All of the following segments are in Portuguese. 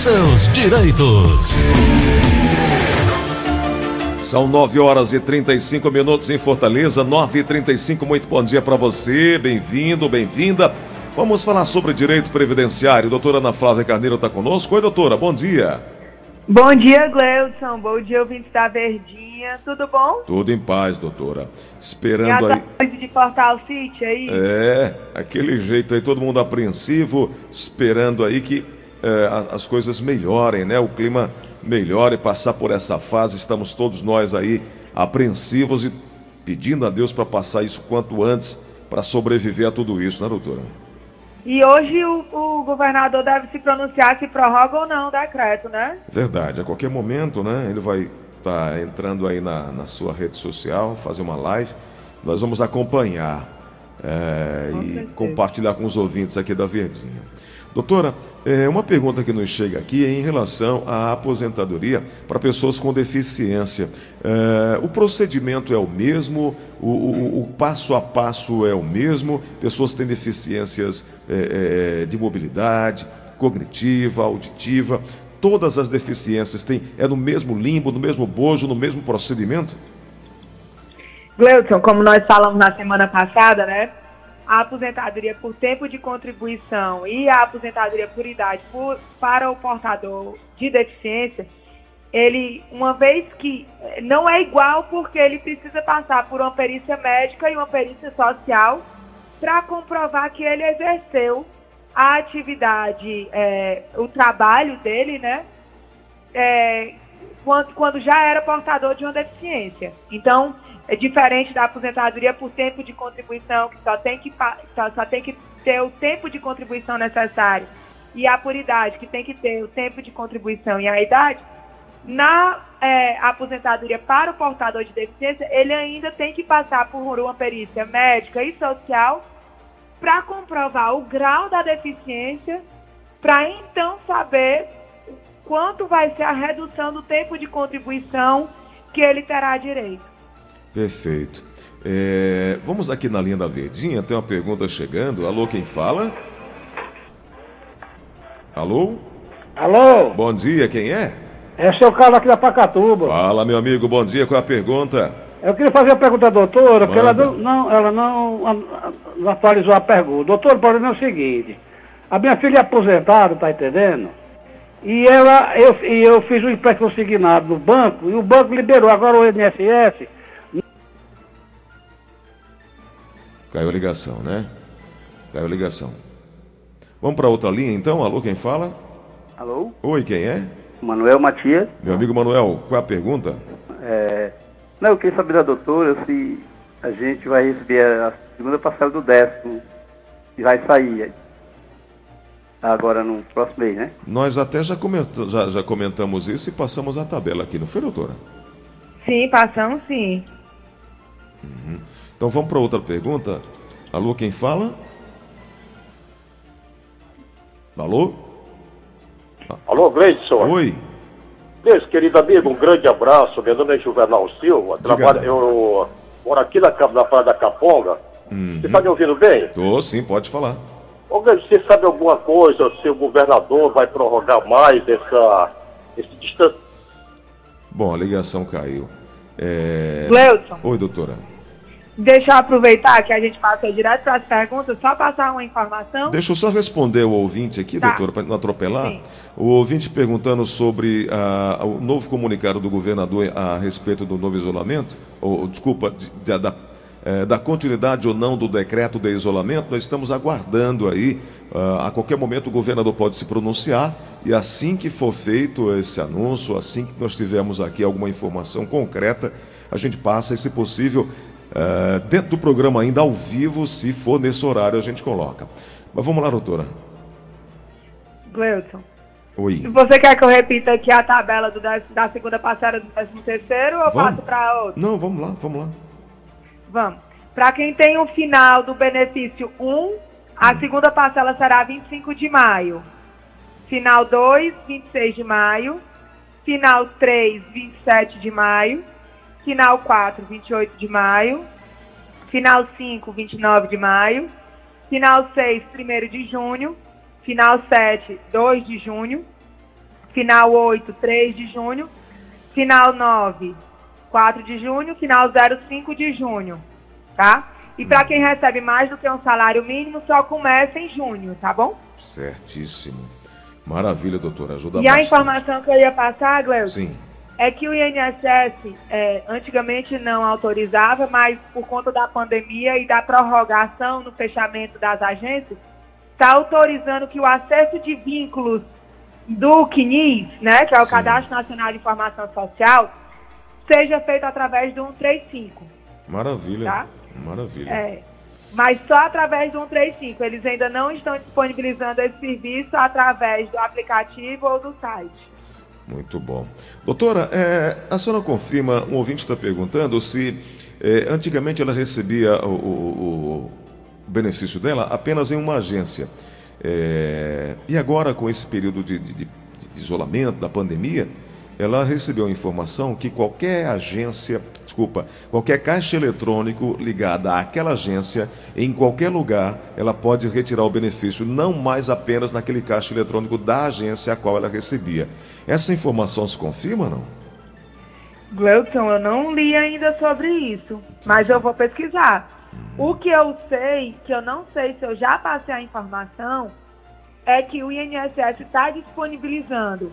seus direitos. São 9 horas e 35 minutos em Fortaleza, 9 e 35 muito bom dia para você, bem-vindo, bem-vinda. Vamos falar sobre direito previdenciário. Doutora Ana Flávia Carneiro está conosco. Oi, doutora, bom dia. Bom dia, Gleudson. Bom dia, ouvinte da Verdinha. Tudo bom? Tudo em paz, doutora. Esperando aí. Coisa de Portal City aí? É, aquele jeito aí, todo mundo apreensivo, esperando aí que é, as coisas melhorem, né? O clima melhore, passar por essa fase. Estamos todos nós aí apreensivos e pedindo a Deus para passar isso quanto antes para sobreviver a tudo isso, né, doutora? E hoje o, o, governador deve se pronunciar se prorroga ou não o decreto, né? Verdade, a qualquer momento, né? Ele vai estar tá entrando aí na, na sua rede social, fazer uma live. Nós vamos acompanhar é, e certeza. compartilhar com os ouvintes aqui da Verdinha. Doutora, é, uma pergunta que nos chega aqui é em relação à aposentadoria para pessoas com deficiência. É, o procedimento é o mesmo? O, o, o, passo a passo é o mesmo? Pessoas têm deficiências é, é de mobilidade, cognitiva, auditiva. Todas as deficiências têm, é no mesmo limbo, no mesmo bojo, no mesmo procedimento? Gleudson, como nós falamos na semana passada, né? A aposentadoria por tempo de contribuição e a aposentadoria por idade por, para o portador de deficiência, ele, uma vez que não é igual porque ele precisa passar por uma perícia médica e uma perícia social para comprovar que ele exerceu a atividade, é, o trabalho dele, né? É, quando, quando já era portador de uma deficiência. Então, é diferente da aposentadoria por tempo de contribuição, que só tem que, só, só tem que ter o tempo de contribuição necessário, e a por idade, que tem que ter o tempo de contribuição e a idade, na é, aposentadoria para o portador de deficiência, ele ainda tem que passar por uma perícia médica e social para comprovar o grau da deficiência, para então saber quanto vai ser a redução do tempo de contribuição que ele terá direito. Perfeito. É, vamos aqui na linha da Verdinha, tem uma pergunta chegando. Alô, quem fala? Alô? Alô? Bom dia, quem é? É o seu Carlos aqui da Pacatuba. Fala, meu amigo, bom dia. Qual é a pergunta? Eu queria fazer a pergunta à doutora, porque ela não, ela não, não atualizou a pergunta. Doutor, o problema é o seguinte: a minha filha é aposentada, tá entendendo? E ela, eu, eu fiz um empréstimo consignado no banco e o banco liberou. Agora o INSS Caiu a ligação, né? Caiu a ligação. Vamos para outra linha então? Alô, quem fala? Alô? Oi, quem é? Manuel Matias. Meu amigo Manuel, qual é a pergunta? É... Não, eu queria saber da doutora se a gente vai receber a segunda parcela do décimo e vai sair agora no próximo mês, né? Nós até já, comentamos, já, já comentamos isso e passamos a tabela aqui, não foi, doutora? Sim, passamos sim. Uhum. Então vamos para outra pergunta. Alô, quem fala? Alô? Alô, Gleison. Oi. Meu querido amigo, um grande abraço. Meu nome é Juvenal Silva. Trabalho, eu moro aqui na, na Praia da Caponga. Uhum. Você está me ouvindo bem? Tô, sim, pode falar. Ô, você sabe alguma coisa se o governador vai prorrogar mais essa, esse distância? Bom, a ligação caiu. É... Oi, doutora. Deixa eu aproveitar que a gente passa direto para as perguntas, só passar uma informação. Deixa eu só responder o ouvinte aqui, tá. doutora, para não atropelar. Sim. O ouvinte perguntando sobre uh, o novo comunicado do governador a respeito do novo isolamento, ou desculpa, de, de, da, é, da continuidade ou não do decreto de isolamento, nós estamos aguardando aí. Uh, a qualquer momento o governador pode se pronunciar e assim que for feito esse anúncio, assim que nós tivermos aqui alguma informação concreta, a gente passa, e se possível, Uh, dentro do programa ainda ao vivo, se for nesse horário, a gente coloca. Mas vamos lá, doutora. Gleuton. Oi. Você quer que eu repita aqui a tabela do, da segunda parcela do 13 terceiro ou eu vamos. passo para outra? Não, vamos lá, vamos lá. Vamos. Para quem tem o final do benefício 1, a segunda parcela será 25 de maio. Final 2, 26 de maio. Final 3, 27 de maio Final 4, 28 de maio. Final 5, 29 de maio. Final 6, 1 de junho. Final 7, 2 de junho. final 8, 3 de junho, final 9, 4 de junho, final 0, 5 de junho, tá? E para quem recebe mais do que um salário mínimo, só começa em junho, tá bom? Certíssimo. Maravilha, doutora. Ajuda e bastante. a informação que eu ia passar, Gleuton, Sim. É que o INSS é, antigamente não autorizava, mas por conta da pandemia e da prorrogação no fechamento das agências, está autorizando que o acerto de vínculos do CNIS, né, que é o Sim. Cadastro Nacional de Informação Social, seja feito através do 135. Maravilha. Tá? Maravilha. É, mas só através do 135. Eles ainda não estão disponibilizando esse serviço através do aplicativo ou do site. Muito bom. Doutora, é, a senhora confirma, um ouvinte está perguntando se é, antigamente ela recebia o, o- o benefício dela apenas em uma agência. É, e agora, com esse período de, de- de- de isolamento, da pandemia, ela recebeu a informação que qualquer agência, desculpa, qualquer caixa eletrônico ligada àquela agência, em qualquer lugar, ela pode retirar o benefício, não mais apenas naquele caixa eletrônico da agência a qual ela recebia. Essa informação se confirma ou não? Gleuton, eu não li ainda sobre isso, mas eu vou pesquisar. O que eu sei, que eu não sei se eu já passei a informação, é que o INSS está disponibilizando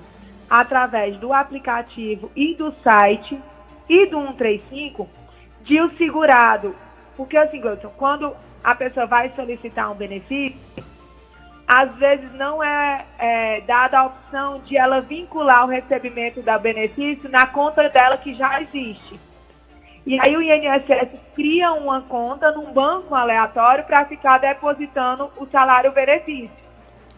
através do aplicativo e do site e do 135 de o segurado. Porque assim, quando a pessoa vai solicitar um benefício, às vezes não é, é, dada a opção de ela vincular o recebimento do benefício na conta dela que já existe. E aí o INSS cria uma conta num banco aleatório para ficar depositando o salário benefício.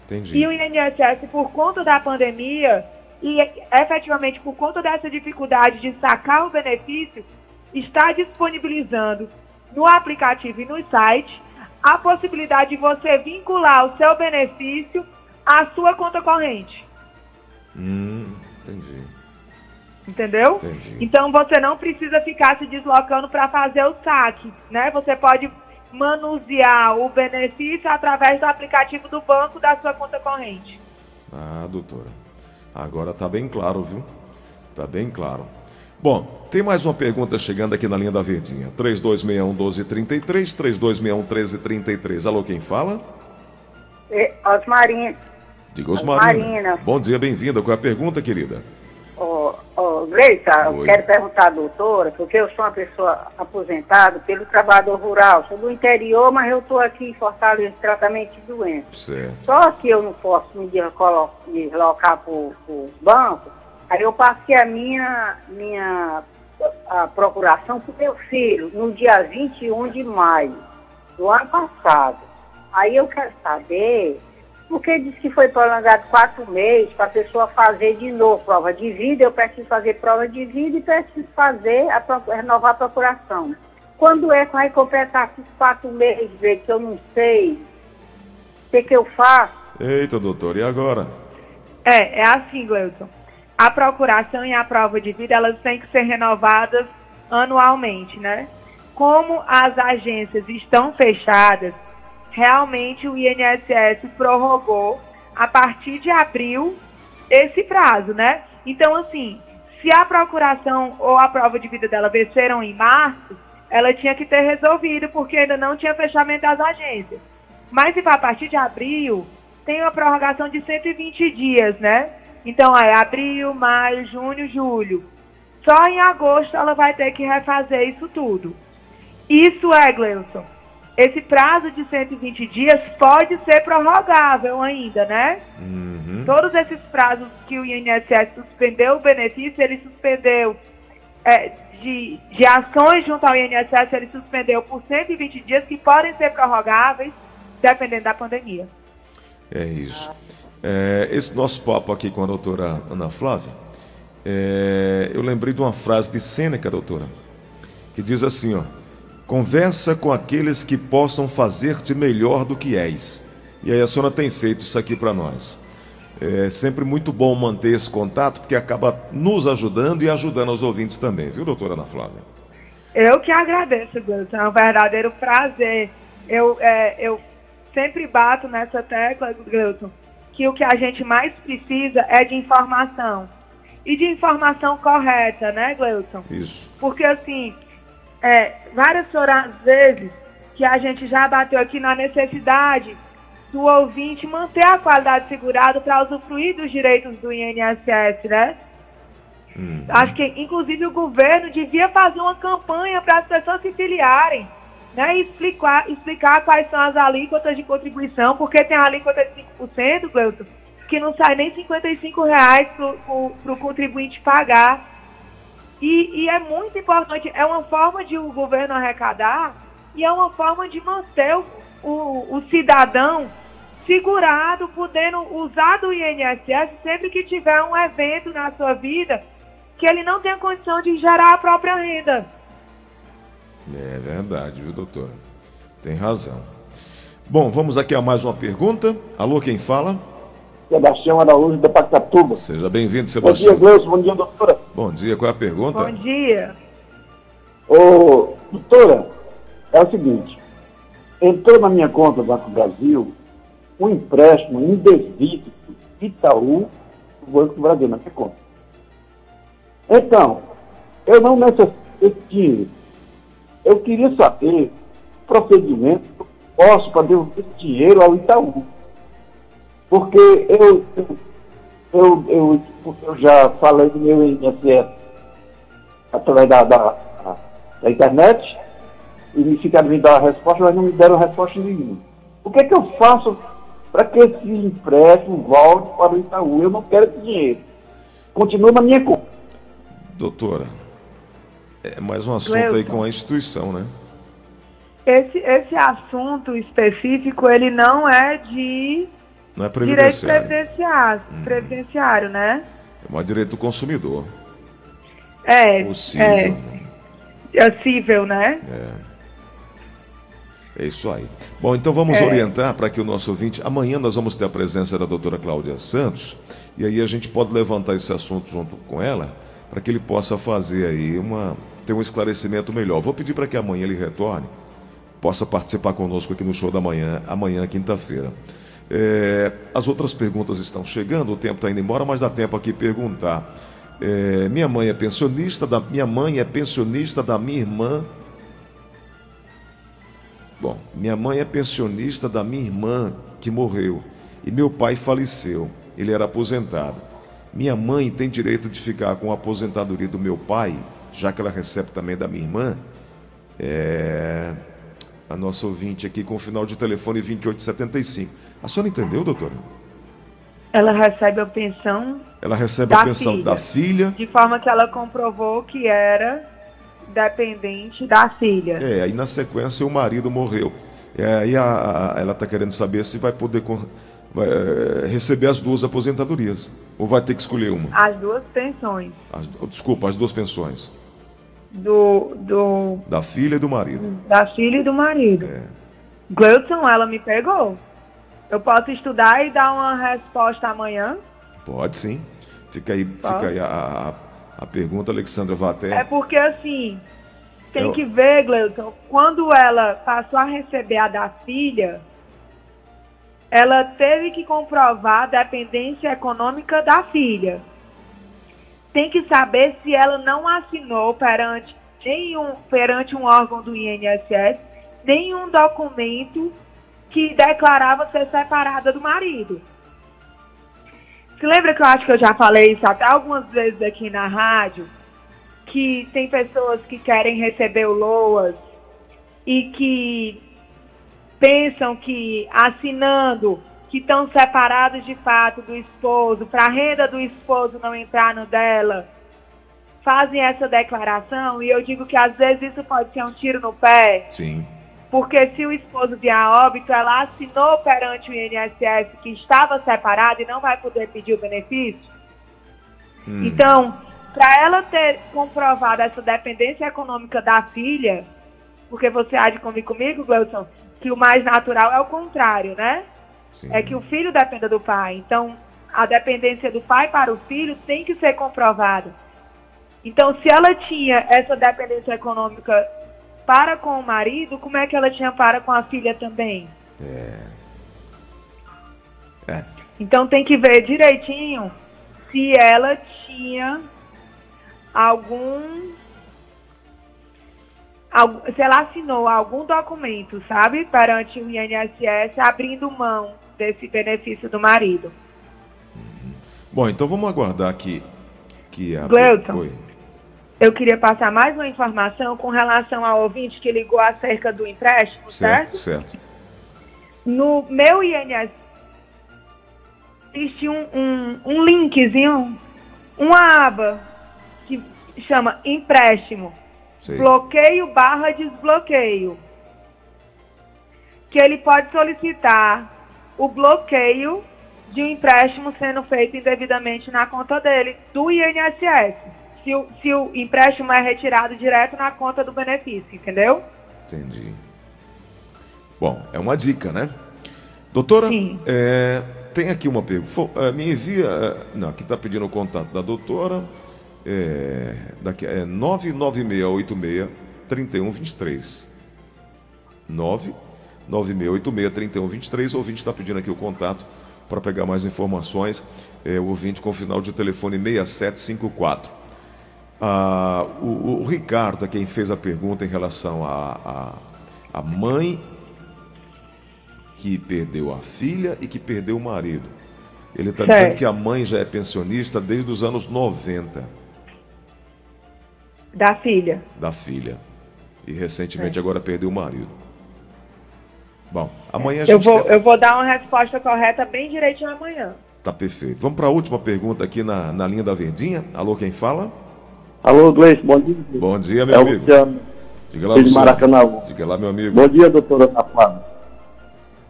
Entendi. E o INSS, por conta da pandemia e efetivamente por conta dessa dificuldade de sacar o benefício, está disponibilizando no aplicativo e no site a possibilidade de você vincular o seu benefício à sua conta corrente. Hum, entendi. Entendeu? Entendi. Então você não precisa ficar se deslocando para fazer o saque, né? Você pode manusear o benefício através do aplicativo do banco da sua conta corrente. Ah, doutora. Agora tá bem claro, viu? Tá bem claro. Bom, tem mais uma pergunta chegando aqui na linha da Verdinha. 3261 1233, 3261 1333. Alô, quem fala? É, Osmarina. Diga Osmarina. Osmarina. Bom dia, bem-vinda. Qual é a pergunta, querida? Gleita, eu Oi. quero perguntar à doutora, porque eu sou uma pessoa aposentada pelo trabalhador rural, sou do interior, mas eu estou aqui em Fortaleza em tratamento de doença. Certo. Só que eu não posso me deslocar para os bancos, aí eu passei a minha, minha a procuração para o meu filho no dia 21 de maio do ano passado. Aí eu quero saber, porque disse que foi prolongado quatro meses para a pessoa fazer de novo prova de vida, eu preciso fazer prova de vida e preciso fazer, a, renovar a procuração. Quando é que vai completar esses quatro meses, que eu não sei o que, que eu faço? Eita, doutor, e agora? É, é assim, Gleuton. A procuração e a prova de vida, elas têm que ser renovadas anualmente, né? Como as agências estão fechadas, realmente o INSS prorrogou a partir de abril esse prazo, né? Então, assim, se a procuração ou a prova de vida dela venceram em março, ela tinha que ter resolvido, porque ainda não tinha fechamento das agências. Mas se for a partir de abril, tem uma prorrogação de 120 dias, né? Então, é abril, maio, junho, julho. Só em agosto ela vai ter que refazer isso tudo. Isso é, Gleuson. Esse prazo de 120 dias pode ser prorrogável ainda, né? Uhum. Todos esses prazos que o INSS suspendeu o benefício, ele suspendeu é, de, de ações junto ao INSS, ele suspendeu por 120 dias que podem ser prorrogáveis dependendo da pandemia. É isso. É, esse nosso papo aqui com a doutora Ana Flávia, é, eu lembrei de uma frase de Sêneca, doutora, que diz assim, ó, conversa com aqueles que possam fazer-te melhor do que és. E aí a senhora tem feito isso aqui para nós. É sempre muito bom manter esse contato, porque acaba nos ajudando e ajudando os ouvintes também, viu, doutora Ana Flávia? Eu que agradeço, Gleuton. É um verdadeiro prazer. Eu, é, eu sempre bato nessa tecla, Gleuton, que o que a gente mais precisa é de informação. E de informação correta, né, Gleuton? Isso. Porque, assim, é, várias foram as vezes que a gente já bateu aqui na necessidade do ouvinte manter a qualidade segurada para usufruir dos direitos do INSS, né? Hum. Acho que, inclusive, o governo devia fazer uma campanha para as pessoas se filiarem, né? E explicar, explicar quais são as alíquotas de contribuição, porque tem a alíquota de 5%, Gleuton, que não sai nem 55 reais para o contribuinte pagar. E, e, é muito importante, é uma forma de o governo arrecadar e é uma forma de manter o, o, o cidadão segurado, podendo usar do INSS sempre que tiver um evento na sua vida que ele não tenha condição de gerar a própria renda. É verdade, viu, doutor? Tem razão. Bom, vamos aqui a mais uma pergunta. Alô, quem fala? Sebastião Araújo, da Pacatuba. Seja bem-vindo, Sebastião. Bom dia, Gleison. Bom dia, doutora. Bom dia, qual é a pergunta? Bom dia. Ô, doutora, é o seguinte. Entrou na minha conta do Banco Brasil um empréstimo indevido Itaú do Banco do Brasil, na minha conta. Então, eu não necessito esse dinheiro. Eu queria saber o procedimento que eu posso para devolver esse dinheiro ao Itaú. Porque eu, eu, eu, eu, já falei do meu INSS através da, da, da internet e me ficaram me dar a resposta, mas não me deram resposta nenhuma. O que é que eu faço para que esse empréstimo volte para o Itaú? Eu não quero esse dinheiro. Continua na minha conta. Doutora, é mais um assunto aí com a instituição, né? Esse, esse assunto específico, ele não é de não é previdenciário. Direito previdenciário, hum. previdenciário né? É mais direito do consumidor. É. Possível. É, é cível, né? É. É isso aí. Bom, então vamos é. orientar para que o nosso ouvinte. Amanhã nós vamos ter a presença da doutora Cláudia Santos. E aí a gente pode levantar esse assunto junto com ela, para que ele possa fazer aí uma. ter um esclarecimento melhor. Vou pedir para que amanhã ele retorne, possa participar conosco aqui no show da manhã, amanhã, quinta-feira. É, as outras perguntas estão chegando, o tempo está indo embora, mas dá tempo aqui perguntar. É, minha mãe é pensionista da minha mãe é pensionista da minha irmã. Bom, minha mãe é pensionista da minha irmã que morreu e meu pai faleceu. Ele era aposentado. Minha mãe tem direito de ficar com a aposentadoria do meu pai, já que ela recebe também da minha irmã. É, a nossa ouvinte aqui com o final de telefone 2875. A senhora entendeu, doutora? Ela recebe a pensão. Ela recebe a pensão filha, da filha. De forma que ela comprovou que era dependente da filha. É, aí na sequência o marido morreu. É, aí a, a, ela está querendo saber se vai poder vai, é, receber as duas aposentadorias. Ou vai ter que escolher uma? As duas pensões. As, desculpa, as duas pensões do, do. Da filha e do marido. Da filha e do marido. É. Ela me pegou. Eu posso estudar e dar uma resposta amanhã? Pode sim. Fica aí, fica aí a, a, a, pergunta, Alexandra Vaté. É porque assim, tem Eu... que ver, Gleuton, quando ela passou a receber a da filha, ela teve que comprovar a dependência econômica da filha tem que saber se ela não assinou perante nenhum perante um órgão do INSS nenhum documento que declarava ser separada do marido. Se lembra que eu acho que eu já falei isso até algumas vezes aqui na rádio, que tem pessoas que querem receber o LOAS e que pensam que assinando que estão separados de fato do esposo, para a renda do esposo não entrar no dela, fazem essa declaração e eu digo que às vezes isso pode ser um tiro no pé. Sim. Porque se o esposo vier a óbito, ela assinou perante o INSS que estava separado e não vai poder pedir o benefício. Hum. Então, para ela ter comprovado essa dependência econômica da filha, porque você há de convir comigo, Gleuson, que o mais natural é o contrário, né? Sim. é que o filho dependa do pai. Então, a dependência do pai para o filho tem que ser comprovada. Então, se ela tinha essa dependência econômica para com o marido, como é que ela tinha para com a filha também? É. É. Então tem que ver direitinho se ela tinha algum se ela assinou algum documento, sabe, perante o INSS abrindo mão desse benefício do marido. Bom, então vamos aguardar aqui que a Gleuton, Oi. Eu queria passar mais uma informação com relação ao ouvinte que ligou acerca do empréstimo, certo? Certo. certo. No meu INSS existe um, um, um linkzinho, uma aba que chama empréstimo. Sim. Bloqueio barra desbloqueio. Que ele pode solicitar o bloqueio de um empréstimo sendo feito indevidamente na conta dele, do INSS. Se o, se o empréstimo é retirado direto na conta do benefício, entendeu? Entendi. Bom, é uma dica, né? Doutora, é, tem aqui uma pergunta. É, me envia. É, não, aqui está pedindo o contato da doutora. É, daqui, é 99686 3123. 99686 3123. O ouvinte está pedindo aqui o contato para pegar mais informações. É, o ouvinte com final de telefone 6754. Ah, o, o, Ricardo é quem fez a pergunta em relação a, a, a mãe que perdeu a filha e que perdeu o marido. Ele está dizendo que a mãe já é pensionista desde os anos 90. Da filha. Da filha. E recentemente agora perdeu o marido. Bom, amanhã a gente. Eu vou, eu vou dar uma resposta correta bem direitinho amanhã. Tá perfeito. Vamos para a última pergunta aqui na, na linha da Verdinha. Alô, quem fala? Alô, Gleice, bom dia. Bom dia, meu é amigo. Luciano. Diga lá, Luciano. Maracanã. Diga lá, meu amigo. Bom dia, doutora Tafana.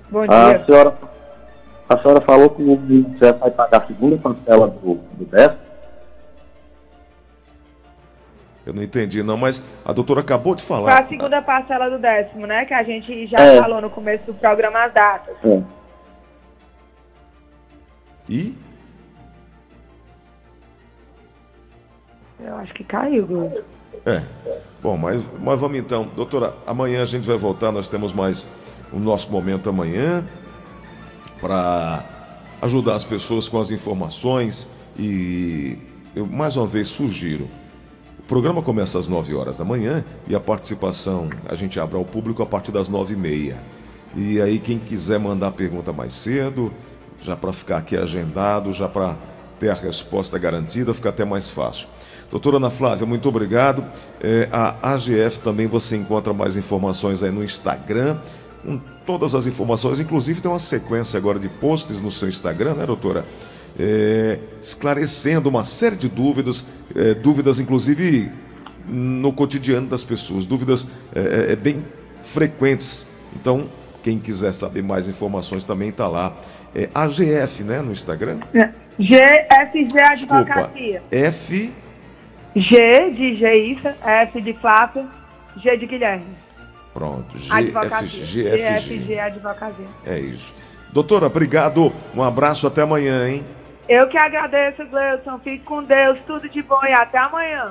Bom dia. A senhora, a senhora falou que o você vai pagar a segunda parcela do, do décimo. Eu não entendi, não, mas a doutora acabou de falar. Foi a segunda parcela do décimo, né? Que a gente já é. falou no começo do programa as datas. É. E? Eu acho que caiu. É. Bom, mas, mas vamos então. Doutora, amanhã a gente vai voltar, nós temos mais o nosso momento amanhã para ajudar as pessoas com as informações e eu mais uma vez sugiro. O programa começa às 9 horas da manhã e a participação a gente abre ao público a partir das 9 e meia. E aí quem quiser mandar pergunta mais cedo, já para ficar aqui agendado, já para ter a resposta garantida, fica até mais fácil. Doutora Ana Flávia, muito obrigado. É, a AGF também você encontra mais informações aí no Instagram, com todas as informações. Inclusive tem uma sequência agora de posts no seu Instagram, né, doutora? É, esclarecendo uma série de dúvidas, é, dúvidas inclusive no cotidiano das pessoas, dúvidas é, é, é bem frequentes. Então, quem quiser saber mais informações também está lá. É AGF, né, no Instagram? GFG Advocacia. Desculpa, F... G de Geissa, F de Flávio, G de Guilherme. Pronto, GFG. GFG Advocacia. É isso. Doutora, obrigado. Um abraço até amanhã, hein? Eu que agradeço, Gleison. Fique com Deus. Tudo de bom e até amanhã.